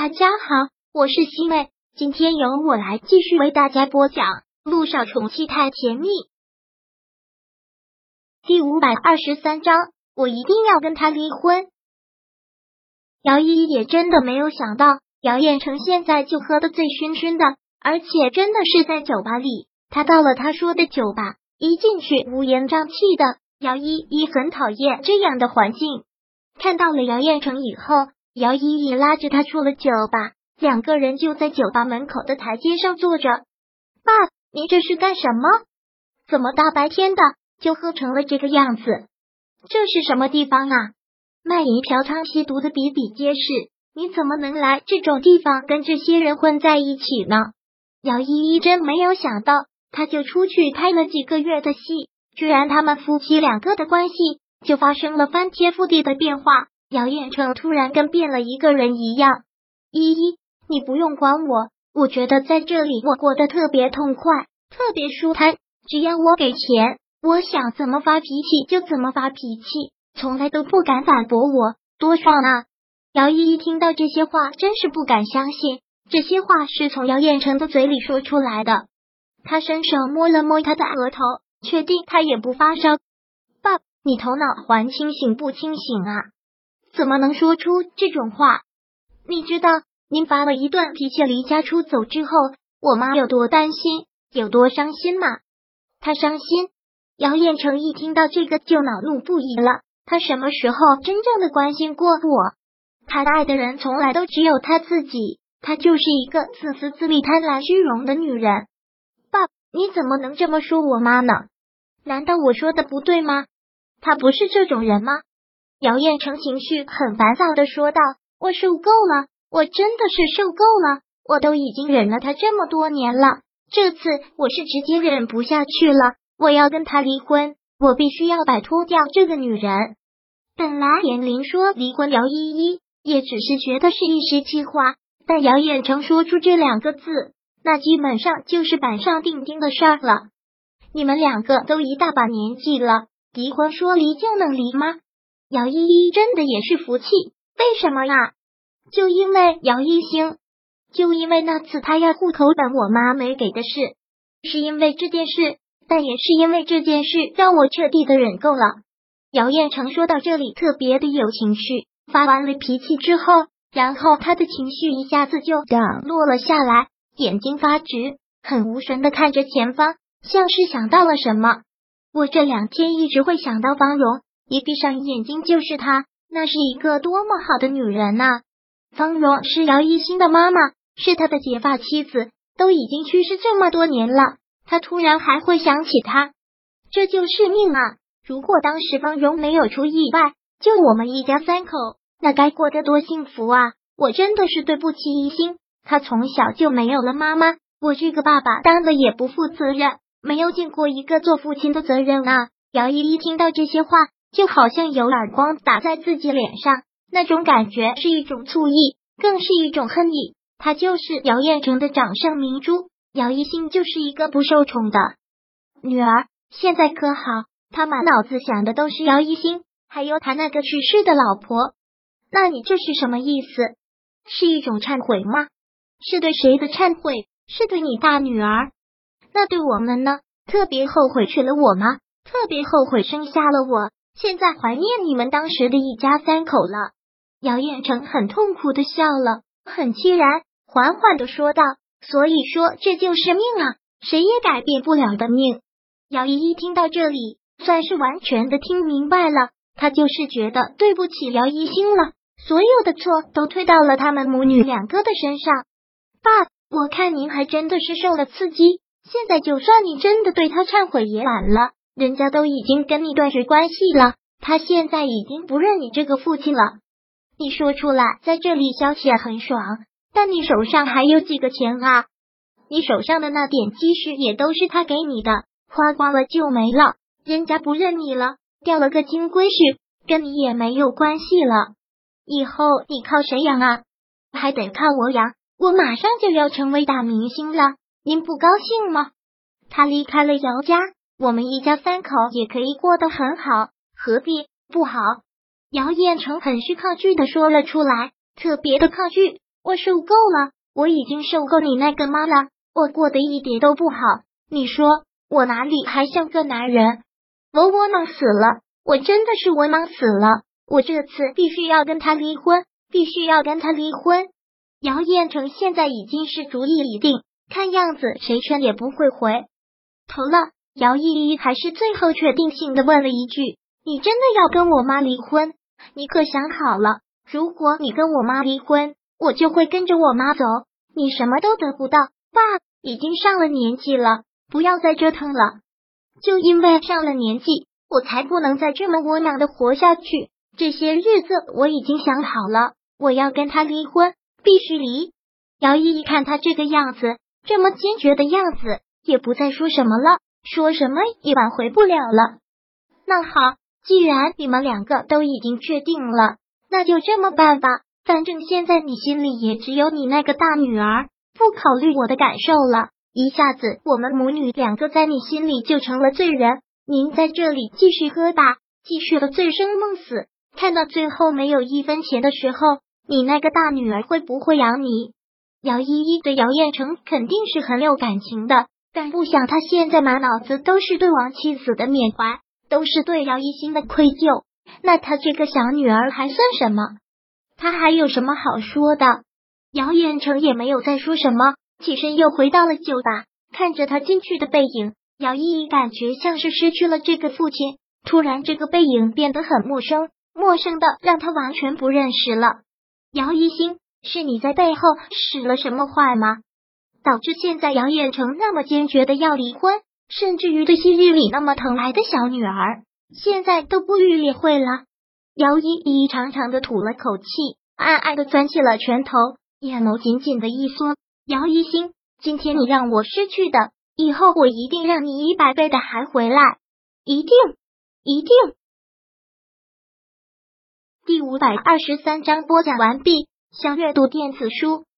大家好，我是西妹，今天由我来继续为大家播讲《路上宠妻太甜蜜》第五百二十三章。我一定要跟他离婚。姚依依也真的没有想到，姚彦成现在就喝的醉醺醺的，而且真的是在酒吧里。他到了他说的酒吧，一进去乌烟瘴气的，姚依依很讨厌这样的环境。看到了姚彦成以后。姚依依拉着他出了酒吧，两个人就在酒吧门口的台阶上坐着。爸，你这是干什么？怎么大白天的就喝成了这个样子？这是什么地方啊？卖淫嫖娼吸毒的比比皆是，你怎么能来这种地方跟这些人混在一起呢？姚依依真没有想到，他就出去拍了几个月的戏，居然他们夫妻两个的关系就发生了翻天覆地的变化。姚彦成突然跟变了一个人一样。依依，你不用管我，我觉得在这里我过得特别痛快，特别舒坦。只要我给钱，我想怎么发脾气就怎么发脾气，从来都不敢反驳我，多爽啊！姚依依听到这些话，真是不敢相信，这些话是从姚彦成的嘴里说出来的。他伸手摸了摸他的额头，确定他也不发烧。爸，你头脑还清醒不清醒啊？怎么能说出这种话？你知道您发了一段脾气离家出走之后，我妈有多担心，有多伤心吗？她伤心。姚彦成一听到这个就恼怒不已了。他什么时候真正的关心过我？他爱的人从来都只有他自己。他就是一个自私自利、贪婪虚荣的女人。爸，你怎么能这么说我妈呢？难道我说的不对吗？她不是这种人吗？姚彦成情绪很烦躁的说道：“我受够了，我真的是受够了，我都已经忍了他这么多年了，这次我是直接忍不下去了，我要跟他离婚，我必须要摆脱掉这个女人。”本来严林说离婚，姚依依也只是觉得是一时气话，但姚彦成说出这两个字，那基本上就是板上钉钉的事儿了。你们两个都一大把年纪了，离婚说离就能离吗？姚依依真的也是服气，为什么呀？就因为姚一星，就因为那次他要户口本，我妈没给的事，是因为这件事，但也是因为这件事让我彻底的忍够了。姚彦成说到这里特别的有情绪，发完了脾气之后，然后他的情绪一下子就降落了下来，眼睛发直，很无神的看着前方，像是想到了什么。我这两天一直会想到方荣。一闭上眼睛就是她，那是一个多么好的女人呐！方荣是姚一新的妈妈，是他的结发妻子，都已经去世这么多年了，他突然还会想起她，这就是命啊！如果当时方荣没有出意外，就我们一家三口，那该过得多幸福啊！我真的是对不起一心，他从小就没有了妈妈，我这个爸爸当的也不负责任，没有尽过一个做父亲的责任啊！姚依依听到这些话。就好像有耳光打在自己脸上，那种感觉是一种醋意，更是一种恨意。她就是姚彦成的掌上明珠，姚一心就是一个不受宠的女儿。现在可好，他满脑子想的都是姚一心，还有他那个去世的老婆。那你这是什么意思？是一种忏悔吗？是对谁的忏悔？是对你大女儿？那对我们呢？特别后悔娶了我吗？特别后悔生下了我？现在怀念你们当时的一家三口了。姚彦成很痛苦的笑了，很凄然，缓缓的说道：“所以说这就是命啊，谁也改变不了的命。”姚依依听到这里，算是完全的听明白了，她就是觉得对不起姚一星了，所有的错都推到了他们母女两个的身上。爸，我看您还真的是受了刺激，现在就算你真的对他忏悔也晚了。人家都已经跟你断绝关系了，他现在已经不认你这个父亲了。你说出来，在这里消遣很爽，但你手上还有几个钱啊？你手上的那点积蓄也都是他给你的，花光了就没了。人家不认你了，掉了个金龟婿，跟你也没有关系了。以后你靠谁养啊？还得靠我养。我马上就要成为大明星了，您不高兴吗？他离开了姚家。我们一家三口也可以过得很好，何必不好？姚彦成很是抗拒的说了出来，特别的抗拒。我受够了，我已经受够你那个妈了，我过得一点都不好。你说我哪里还像个男人？我窝囊死了，我真的是窝囊死了。我这次必须要跟他离婚，必须要跟他离婚。姚彦成现在已经是主意已定，看样子谁劝也不会回头了。姚依依还是最后确定性的问了一句：“你真的要跟我妈离婚？你可想好了？如果你跟我妈离婚，我就会跟着我妈走，你什么都得不到。爸已经上了年纪了，不要再折腾了。就因为上了年纪，我才不能再这么窝囊的活下去。这些日子我已经想好了，我要跟他离婚，必须离。”姚依依看他这个样子，这么坚决的样子，也不再说什么了。说什么也挽回不了了。那好，既然你们两个都已经确定了，那就这么办吧。反正现在你心里也只有你那个大女儿，不考虑我的感受了。一下子，我们母女两个在你心里就成了罪人。您在这里继续喝吧，继续的醉生梦死，看到最后没有一分钱的时候，你那个大女儿会不会养你？姚依依对姚彦成肯定是很有感情的。但不想，他现在满脑子都是对王妻子的缅怀，都是对姚一心的愧疚。那他这个小女儿还算什么？他还有什么好说的？姚远成也没有再说什么，起身又回到了酒吧，看着他进去的背影，姚依依感觉像是失去了这个父亲。突然，这个背影变得很陌生，陌生的让他完全不认识了。姚一心，是你在背后使了什么坏吗？导致现在杨彦成那么坚决的要离婚，甚至于对昔日里那么疼爱的小女儿，现在都不予理会了。姚依依长长的吐了口气，暗暗的攥起了拳头，眼眸紧紧的一缩。姚一心，今天你让我失去的，以后我一定让你一百倍的还回来，一定，一定。第五百二十三章播讲完毕。想阅读电子书。